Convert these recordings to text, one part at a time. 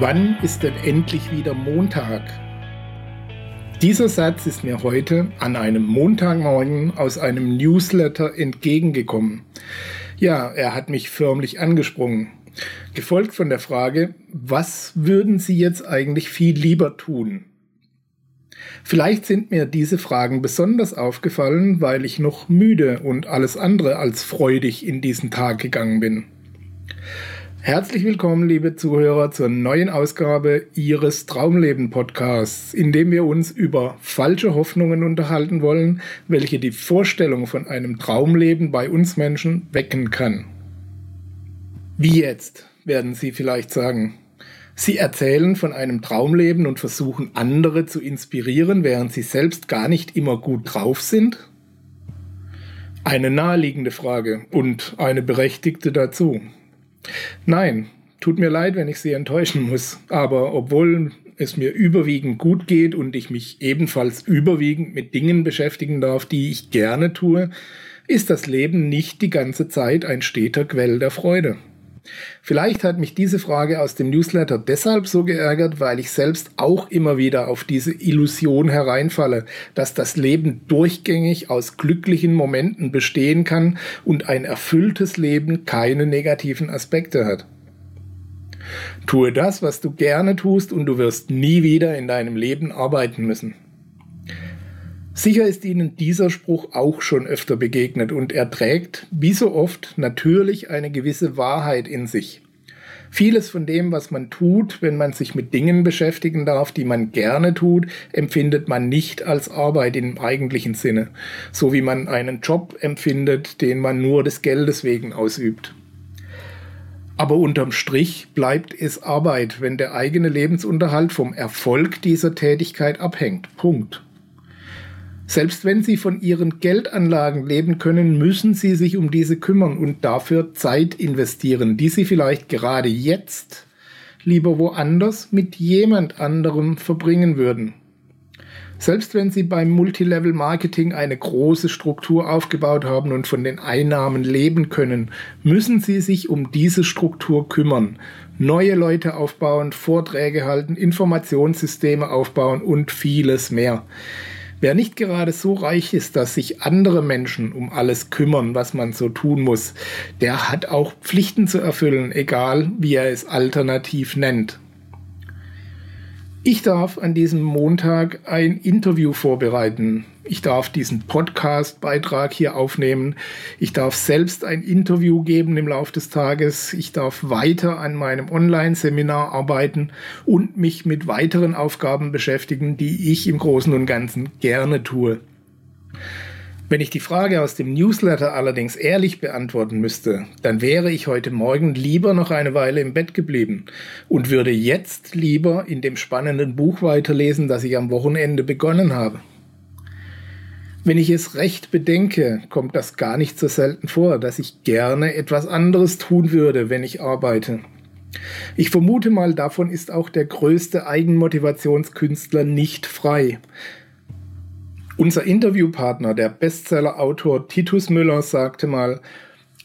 Wann ist denn endlich wieder Montag? Dieser Satz ist mir heute an einem Montagmorgen aus einem Newsletter entgegengekommen. Ja, er hat mich förmlich angesprungen. Gefolgt von der Frage, was würden Sie jetzt eigentlich viel lieber tun? Vielleicht sind mir diese Fragen besonders aufgefallen, weil ich noch müde und alles andere als freudig in diesen Tag gegangen bin. Herzlich willkommen, liebe Zuhörer, zur neuen Ausgabe Ihres Traumleben Podcasts, in dem wir uns über falsche Hoffnungen unterhalten wollen, welche die Vorstellung von einem Traumleben bei uns Menschen wecken kann. Wie jetzt, werden Sie vielleicht sagen. Sie erzählen von einem Traumleben und versuchen andere zu inspirieren, während Sie selbst gar nicht immer gut drauf sind? Eine naheliegende Frage und eine berechtigte dazu. Nein, tut mir leid, wenn ich Sie enttäuschen muss, aber obwohl es mir überwiegend gut geht und ich mich ebenfalls überwiegend mit Dingen beschäftigen darf, die ich gerne tue, ist das Leben nicht die ganze Zeit ein steter Quell der Freude. Vielleicht hat mich diese Frage aus dem Newsletter deshalb so geärgert, weil ich selbst auch immer wieder auf diese Illusion hereinfalle, dass das Leben durchgängig aus glücklichen Momenten bestehen kann und ein erfülltes Leben keine negativen Aspekte hat. Tue das, was du gerne tust, und du wirst nie wieder in deinem Leben arbeiten müssen. Sicher ist Ihnen dieser Spruch auch schon öfter begegnet und er trägt, wie so oft, natürlich eine gewisse Wahrheit in sich. Vieles von dem, was man tut, wenn man sich mit Dingen beschäftigen darf, die man gerne tut, empfindet man nicht als Arbeit im eigentlichen Sinne, so wie man einen Job empfindet, den man nur des Geldes wegen ausübt. Aber unterm Strich bleibt es Arbeit, wenn der eigene Lebensunterhalt vom Erfolg dieser Tätigkeit abhängt. Punkt. Selbst wenn Sie von Ihren Geldanlagen leben können, müssen Sie sich um diese kümmern und dafür Zeit investieren, die Sie vielleicht gerade jetzt lieber woanders mit jemand anderem verbringen würden. Selbst wenn Sie beim Multilevel Marketing eine große Struktur aufgebaut haben und von den Einnahmen leben können, müssen Sie sich um diese Struktur kümmern. Neue Leute aufbauen, Vorträge halten, Informationssysteme aufbauen und vieles mehr. Wer nicht gerade so reich ist, dass sich andere Menschen um alles kümmern, was man so tun muss, der hat auch Pflichten zu erfüllen, egal wie er es alternativ nennt. Ich darf an diesem Montag ein Interview vorbereiten. Ich darf diesen Podcast-Beitrag hier aufnehmen. Ich darf selbst ein Interview geben im Laufe des Tages. Ich darf weiter an meinem Online-Seminar arbeiten und mich mit weiteren Aufgaben beschäftigen, die ich im Großen und Ganzen gerne tue. Wenn ich die Frage aus dem Newsletter allerdings ehrlich beantworten müsste, dann wäre ich heute Morgen lieber noch eine Weile im Bett geblieben und würde jetzt lieber in dem spannenden Buch weiterlesen, das ich am Wochenende begonnen habe. Wenn ich es recht bedenke, kommt das gar nicht so selten vor, dass ich gerne etwas anderes tun würde, wenn ich arbeite. Ich vermute mal, davon ist auch der größte Eigenmotivationskünstler nicht frei. Unser Interviewpartner, der Bestsellerautor Titus Müller, sagte mal,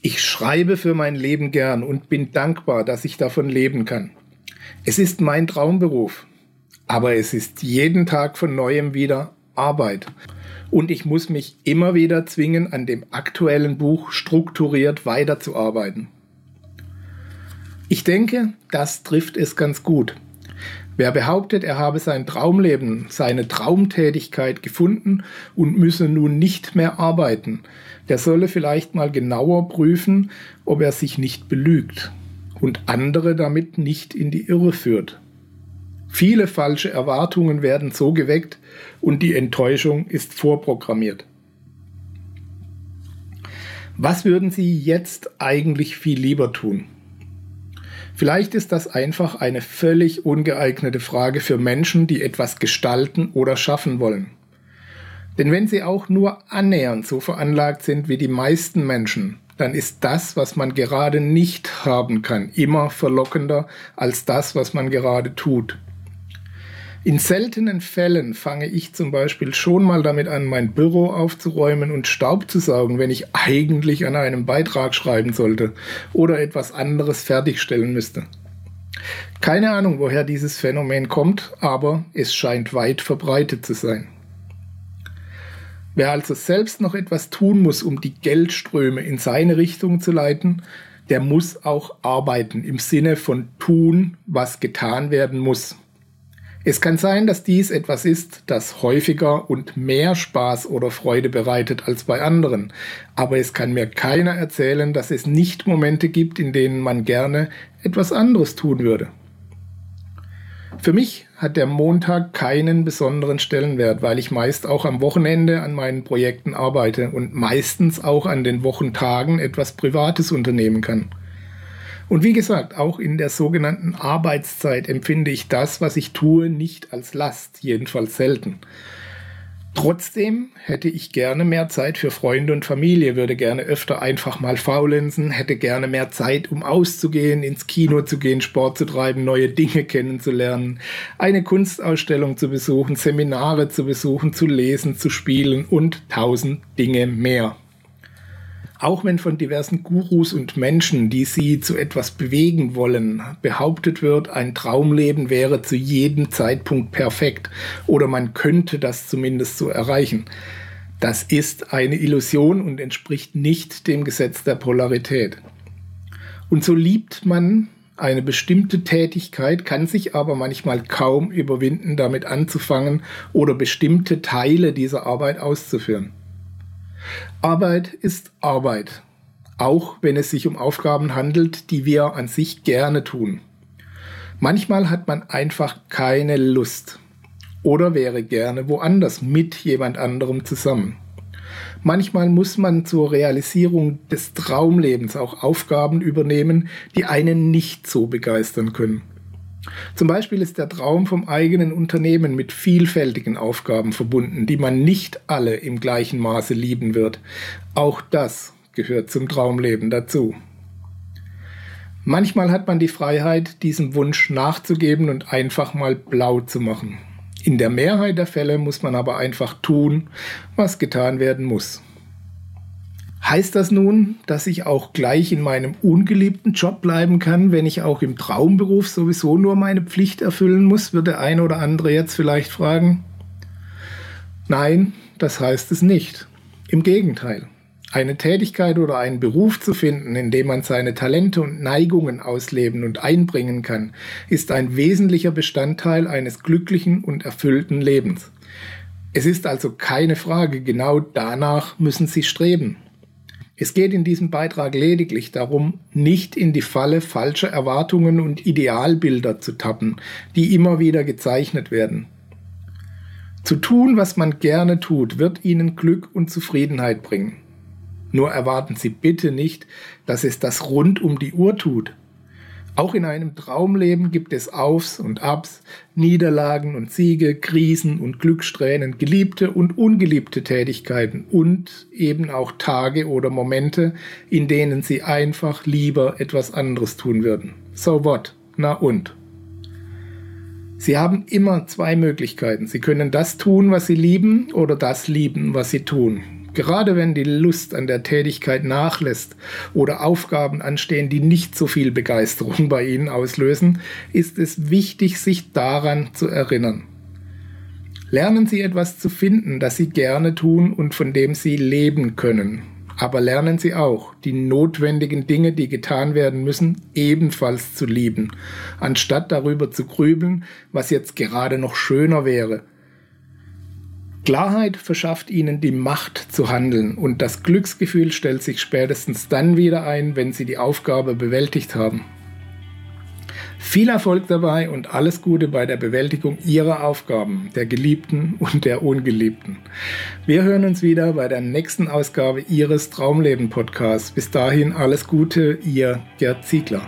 ich schreibe für mein Leben gern und bin dankbar, dass ich davon leben kann. Es ist mein Traumberuf, aber es ist jeden Tag von neuem wieder Arbeit. Und ich muss mich immer wieder zwingen, an dem aktuellen Buch strukturiert weiterzuarbeiten. Ich denke, das trifft es ganz gut. Wer behauptet, er habe sein Traumleben, seine Traumtätigkeit gefunden und müsse nun nicht mehr arbeiten, der solle vielleicht mal genauer prüfen, ob er sich nicht belügt und andere damit nicht in die Irre führt. Viele falsche Erwartungen werden so geweckt und die Enttäuschung ist vorprogrammiert. Was würden Sie jetzt eigentlich viel lieber tun? Vielleicht ist das einfach eine völlig ungeeignete Frage für Menschen, die etwas gestalten oder schaffen wollen. Denn wenn sie auch nur annähernd so veranlagt sind wie die meisten Menschen, dann ist das, was man gerade nicht haben kann, immer verlockender als das, was man gerade tut. In seltenen Fällen fange ich zum Beispiel schon mal damit an, mein Büro aufzuräumen und Staub zu saugen, wenn ich eigentlich an einem Beitrag schreiben sollte oder etwas anderes fertigstellen müsste. Keine Ahnung, woher dieses Phänomen kommt, aber es scheint weit verbreitet zu sein. Wer also selbst noch etwas tun muss, um die Geldströme in seine Richtung zu leiten, der muss auch arbeiten im Sinne von tun, was getan werden muss. Es kann sein, dass dies etwas ist, das häufiger und mehr Spaß oder Freude bereitet als bei anderen, aber es kann mir keiner erzählen, dass es nicht Momente gibt, in denen man gerne etwas anderes tun würde. Für mich hat der Montag keinen besonderen Stellenwert, weil ich meist auch am Wochenende an meinen Projekten arbeite und meistens auch an den Wochentagen etwas Privates unternehmen kann. Und wie gesagt, auch in der sogenannten Arbeitszeit empfinde ich das, was ich tue, nicht als Last, jedenfalls selten. Trotzdem hätte ich gerne mehr Zeit für Freunde und Familie, würde gerne öfter einfach mal faulenzen, hätte gerne mehr Zeit, um auszugehen, ins Kino zu gehen, Sport zu treiben, neue Dinge kennenzulernen, eine Kunstausstellung zu besuchen, Seminare zu besuchen, zu lesen, zu spielen und tausend Dinge mehr. Auch wenn von diversen Gurus und Menschen, die sie zu etwas bewegen wollen, behauptet wird, ein Traumleben wäre zu jedem Zeitpunkt perfekt oder man könnte das zumindest so erreichen. Das ist eine Illusion und entspricht nicht dem Gesetz der Polarität. Und so liebt man eine bestimmte Tätigkeit, kann sich aber manchmal kaum überwinden, damit anzufangen oder bestimmte Teile dieser Arbeit auszuführen. Arbeit ist Arbeit, auch wenn es sich um Aufgaben handelt, die wir an sich gerne tun. Manchmal hat man einfach keine Lust oder wäre gerne woanders mit jemand anderem zusammen. Manchmal muss man zur Realisierung des Traumlebens auch Aufgaben übernehmen, die einen nicht so begeistern können. Zum Beispiel ist der Traum vom eigenen Unternehmen mit vielfältigen Aufgaben verbunden, die man nicht alle im gleichen Maße lieben wird. Auch das gehört zum Traumleben dazu. Manchmal hat man die Freiheit, diesem Wunsch nachzugeben und einfach mal blau zu machen. In der Mehrheit der Fälle muss man aber einfach tun, was getan werden muss. Heißt das nun, dass ich auch gleich in meinem ungeliebten Job bleiben kann, wenn ich auch im Traumberuf sowieso nur meine Pflicht erfüllen muss, wird der eine oder andere jetzt vielleicht fragen. Nein, das heißt es nicht. Im Gegenteil. Eine Tätigkeit oder einen Beruf zu finden, in dem man seine Talente und Neigungen ausleben und einbringen kann, ist ein wesentlicher Bestandteil eines glücklichen und erfüllten Lebens. Es ist also keine Frage, genau danach müssen Sie streben. Es geht in diesem Beitrag lediglich darum, nicht in die Falle falscher Erwartungen und Idealbilder zu tappen, die immer wieder gezeichnet werden. Zu tun, was man gerne tut, wird Ihnen Glück und Zufriedenheit bringen. Nur erwarten Sie bitte nicht, dass es das rund um die Uhr tut. Auch in einem Traumleben gibt es Aufs und Abs, Niederlagen und Siege, Krisen und Glückssträhnen, geliebte und ungeliebte Tätigkeiten und eben auch Tage oder Momente, in denen Sie einfach lieber etwas anderes tun würden. So what? Na und? Sie haben immer zwei Möglichkeiten. Sie können das tun, was Sie lieben oder das lieben, was Sie tun. Gerade wenn die Lust an der Tätigkeit nachlässt oder Aufgaben anstehen, die nicht so viel Begeisterung bei Ihnen auslösen, ist es wichtig, sich daran zu erinnern. Lernen Sie etwas zu finden, das Sie gerne tun und von dem Sie leben können. Aber lernen Sie auch, die notwendigen Dinge, die getan werden müssen, ebenfalls zu lieben, anstatt darüber zu grübeln, was jetzt gerade noch schöner wäre Klarheit verschafft ihnen die Macht zu handeln und das Glücksgefühl stellt sich spätestens dann wieder ein, wenn sie die Aufgabe bewältigt haben. Viel Erfolg dabei und alles Gute bei der Bewältigung Ihrer Aufgaben, der Geliebten und der Ungeliebten. Wir hören uns wieder bei der nächsten Ausgabe Ihres Traumleben Podcasts. Bis dahin alles Gute, Ihr Gerd Ziegler.